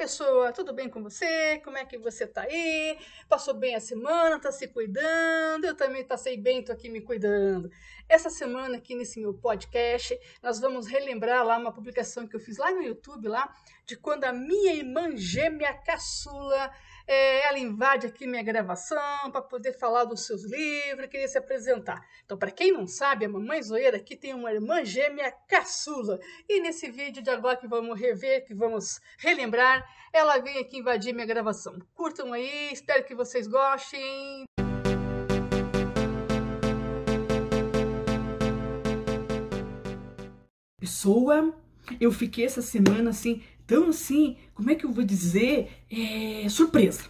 pessoa, tudo bem com você? Como é que você tá aí? Passou bem a semana? Tá se cuidando? Eu também passei bem, tô aqui me cuidando. Essa semana aqui nesse meu podcast, nós vamos relembrar lá uma publicação que eu fiz lá no YouTube lá, de quando a minha irmã gêmea caçula é, ela invade aqui minha gravação para poder falar dos seus livros, queria se apresentar. Então, para quem não sabe, a Mamãe Zoeira aqui tem uma irmã gêmea caçula. E nesse vídeo de agora que vamos rever, que vamos relembrar, ela vem aqui invadir minha gravação. Curtam aí, espero que vocês gostem. Pessoa, eu fiquei essa semana assim tão assim, como é que eu vou dizer, é, surpresa.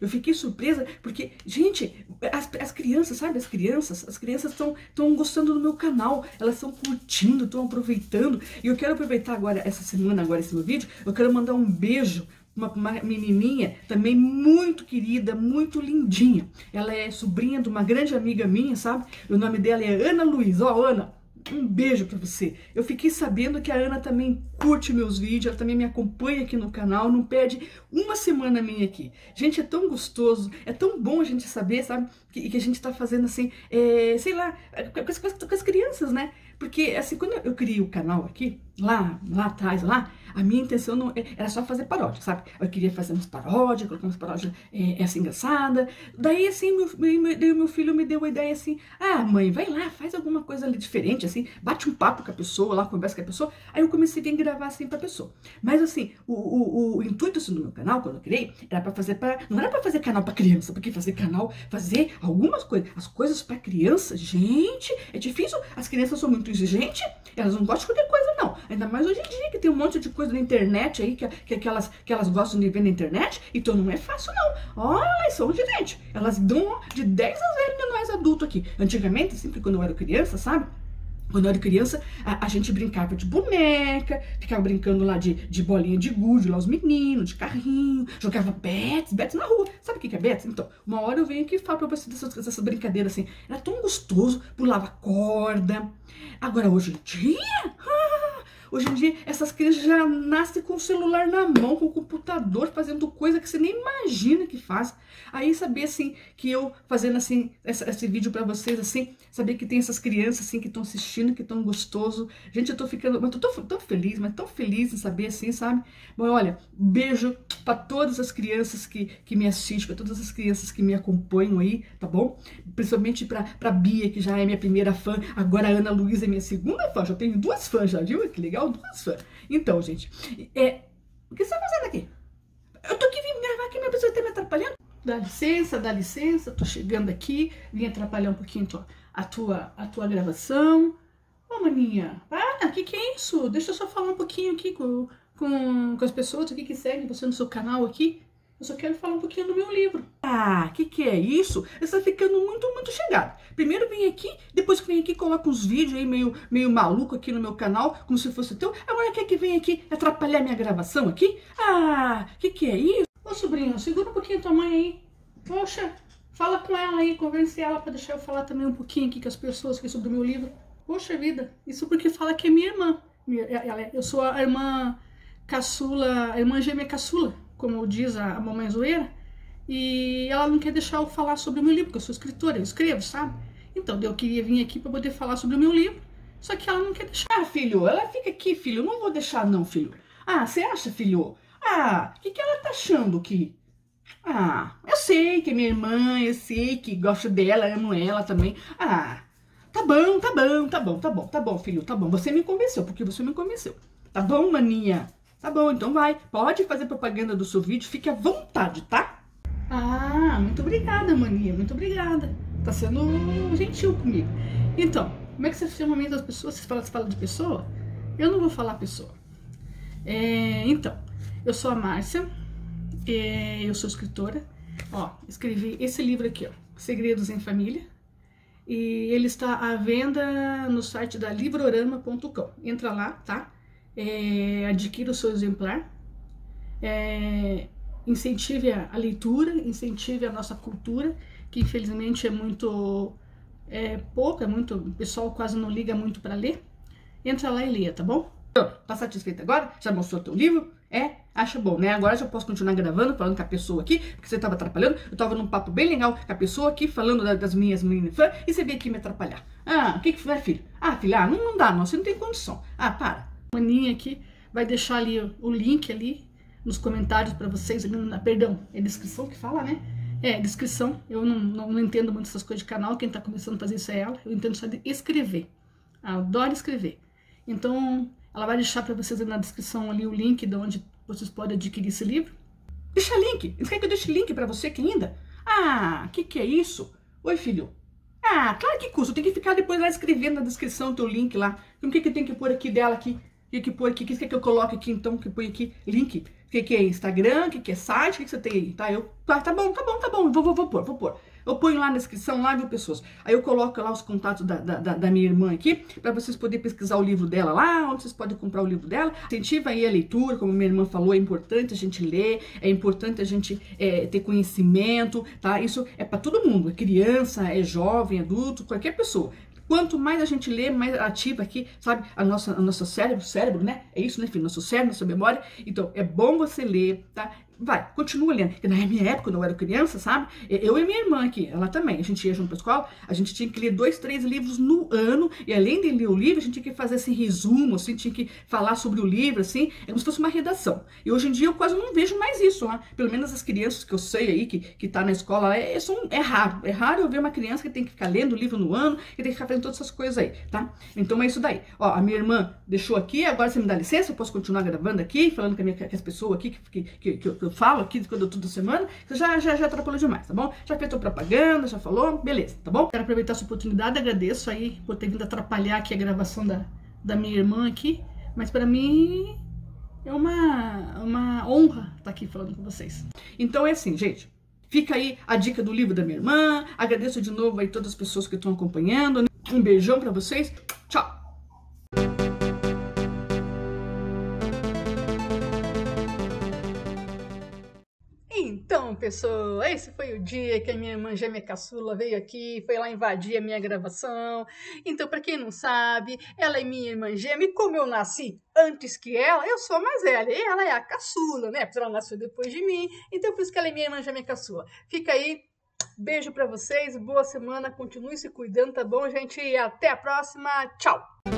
Eu fiquei surpresa porque, gente, as, as crianças, sabe, as crianças, as crianças estão gostando do meu canal, elas estão curtindo, estão aproveitando. E eu quero aproveitar agora, essa semana, agora esse meu vídeo, eu quero mandar um beijo uma, uma menininha também muito querida, muito lindinha. Ela é sobrinha de uma grande amiga minha, sabe? O nome dela é Ana Luiz. Ó, Ana, um beijo para você. Eu fiquei sabendo que a Ana também curte meus vídeos, ela também me acompanha aqui no canal, não perde uma semana minha aqui. Gente, é tão gostoso, é tão bom a gente saber, sabe, que, que a gente tá fazendo assim, é, sei lá, com as, com as crianças, né? Porque, assim, quando eu criei o canal aqui, lá, lá atrás, lá, a minha intenção não é, era só fazer paródia, sabe? Eu queria fazer umas paródias, colocar umas paródias é, essa engraçada. Daí, assim, meu, meu, meu filho me deu a ideia assim, ah, mãe, vai lá, faz alguma coisa diferente, assim, bate um papo com a pessoa, lá, conversa com a pessoa. Aí eu comecei a gravar assim pra pessoa. Mas, assim, o, o, o intuito assim, do meu canal, quando eu criei, era pra fazer para não era pra fazer canal pra criança, porque fazer canal, fazer algumas coisas, as coisas pra criança, gente, é difícil. As crianças são muito muito exigente, elas não gostam de qualquer coisa, não. Ainda mais hoje em dia, que tem um monte de coisa na internet aí, que, que, que, elas, que elas gostam de ver na internet, então não é fácil, não. Olha, elas são exigentes. Elas dão de 10 a 0 de nós adultos aqui. Antigamente, sempre quando eu era criança, sabe? Quando eu era criança, a, a, gente brincava de boneca, ficava brincando lá de, de bolinha de gude, lá os meninos, de carrinho, jogava bets, bets na rua. Sabe o que é bets? Então, uma hora eu venho aqui e falo pra você dessas, dessas brincadeiras assim. Era tão gostoso, pulava corda. Agora, hoje em dia, Hoje em dia, essas crianças já nascem com o celular na mão, com o computador, fazendo coisa que você nem imagina que faz. Aí saber assim que eu fazendo assim essa, esse vídeo para vocês assim, saber que tem essas crianças assim que estão assistindo, que estão gostoso. Gente, eu tô ficando, mas tô tão, tão feliz, mas tão feliz em saber assim, sabe? Bom, olha, beijo para todas as crianças que, que me assistem, para todas as crianças que me acompanham aí, tá bom? Principalmente para para Bia, que já é minha primeira fã, agora a Ana Luísa é minha segunda fã, já tenho duas fãs já, viu? Que legal, fãs. Então, gente, é, o que você tá fazendo aqui? Eu tô aqui vindo gravar aqui, minha pessoa tá me atrapalhando? Dá licença, dá licença, tô chegando aqui, vim atrapalhar um pouquinho tua, a, tua, a tua gravação. Ô, maninha, para, o que que é isso? Deixa eu só falar um pouquinho aqui com, com, com as pessoas aqui que seguem você no seu canal aqui. Eu só quero falar um pouquinho do meu livro. Ah, que que é isso? Você tá ficando muito, muito chegado. Primeiro vem aqui, depois que vem aqui coloca uns vídeos aí meio, meio maluco aqui no meu canal, como se fosse teu. Agora quer que vem aqui atrapalhar minha gravação aqui? Ah, que que é isso? Ô sobrinho, segura um pouquinho tua mãe aí. Poxa, fala com ela aí, convence ela para deixar eu falar também um pouquinho aqui com as pessoas aqui sobre o meu livro. Poxa vida, isso porque fala que é minha irmã. É, eu sou a irmã caçula, a irmã gêmea caçula, como diz a mamãe zoeira. E ela não quer deixar eu falar sobre o meu livro, porque eu sou escritora, eu escrevo, sabe? Então eu queria vir aqui para poder falar sobre o meu livro. Só que ela não quer deixar. Ah, filho, ela fica aqui, filho. Eu não vou deixar, não, filho. Ah, você acha, filho? Ah, o que, que ela tá achando que? Ah, eu sei que é minha irmã, eu sei que gosto dela, amo ela também. Ah, tá bom, tá bom, tá bom, tá bom, tá bom, filho, tá bom. Você me convenceu, porque você me convenceu. Tá bom, maninha? Tá bom, então vai. Pode fazer propaganda do seu vídeo, fique à vontade, tá? Ah, muito obrigada, maninha, muito obrigada. Tá sendo gentil comigo. Então, como é que você chama mesmo das pessoas? Você fala, você fala de pessoa? Eu não vou falar pessoa. É, então, eu sou a Márcia, é, eu sou escritora. Ó, escrevi esse livro aqui, ó, Segredos em Família. E ele está à venda no site da livrorama.com. Entra lá, tá? É, adquira o seu exemplar. É, incentive a, leitura, incentive a nossa cultura, que infelizmente é muito é, pouco, é muito, o pessoal quase não liga muito para ler. Entra lá e leia, tá bom? Tá satisfeita agora? Já mostrou teu livro? É? Acha bom, né? Agora já posso continuar gravando, falando com a pessoa aqui, porque você estava atrapalhando. Eu estava num papo bem legal com a pessoa aqui, falando das minhas meninas fãs, e você veio aqui me atrapalhar. Ah, o que que foi, filho? Ah, filha, ah, não, não dá, não, você não tem condição. Ah, para. Maninha aqui vai deixar ali o link ali nos comentários para vocês, na, perdão, é descrição que fala, né? É, descrição. Eu não, não, não entendo muito essas coisas de canal, quem está começando a fazer isso é ela. Eu entendo só de escrever. Eu adoro escrever. Então, ela vai deixar para vocês na descrição ali o link de onde vocês podem adquirir esse livro. Deixa link. Você quer que eu deixe link para você que ainda? Ah, que, que é isso? Oi, filho. Ah, claro que custa. Eu tenho que ficar depois lá escrevendo na descrição o teu link lá. O que, que tem que pôr aqui dela aqui? O que, que pôr aqui? O que quer que eu coloque aqui então? Que põe aqui link. O que, que é Instagram? O que, que é site? O que, que você tem aí? Tá, eu, tá, tá bom, tá bom, tá bom. Vou, vou, vou pôr, vou pôr. Eu ponho lá na descrição, lá, viu, pessoas? Aí eu coloco lá os contatos da, da, da minha irmã aqui, para vocês poderem pesquisar o livro dela lá, onde vocês podem comprar o livro dela. Incentiva aí a leitura, como minha irmã falou, é importante a gente ler, é importante a gente é, ter conhecimento, tá? Isso é para todo mundo, é criança, é jovem, adulto, qualquer pessoa. Quanto mais a gente lê, mais ativa aqui, sabe, a nossa, a nosso cérebro, cérebro, né? É isso, né, filho? Nosso cérebro, nossa memória. Então, é bom você ler, tá? Vai, continua lendo. Porque na minha época, quando eu era criança, sabe? Eu e minha irmã aqui, ela também, a gente ia junto pra escola, a gente tinha que ler dois, três livros no ano, e além de ler o livro, a gente tinha que fazer assim, resumo, assim, tinha que falar sobre o livro, assim, é como se fosse uma redação. E hoje em dia eu quase não vejo mais isso, né? Pelo menos as crianças que eu sei aí, que, que tá na escola, é, é, é raro. É raro eu ver uma criança que tem que ficar lendo o livro no ano, que tem que ficar fazendo todas essas coisas aí, tá? Então é isso daí. Ó, a minha irmã deixou aqui, agora você me dá licença, eu posso continuar gravando aqui, falando com, a minha, com as pessoas aqui que, que, que, que eu falo aqui quando eu tudo semana, você já, já, já atrapalhou demais, tá bom? Já fez propaganda, já falou, beleza, tá bom? Quero aproveitar essa oportunidade, agradeço aí por ter vindo atrapalhar aqui a gravação da, da minha irmã aqui, mas para mim é uma, uma honra estar aqui falando com vocês. Então é assim, gente. Fica aí a dica do livro da minha irmã. Agradeço de novo aí todas as pessoas que estão acompanhando. Um beijão para vocês. Então, pessoa, esse foi o dia que a minha irmã gêmea caçula veio aqui, foi lá invadir a minha gravação. Então, para quem não sabe, ela é minha irmã gêmea e como eu nasci antes que ela, eu sou a mais velha. E ela é a caçula, né? Porque ela nasceu depois de mim. Então, por isso que ela é minha irmã gêmea caçula. Fica aí, beijo para vocês, boa semana, continue se cuidando, tá bom, gente? E até a próxima. Tchau!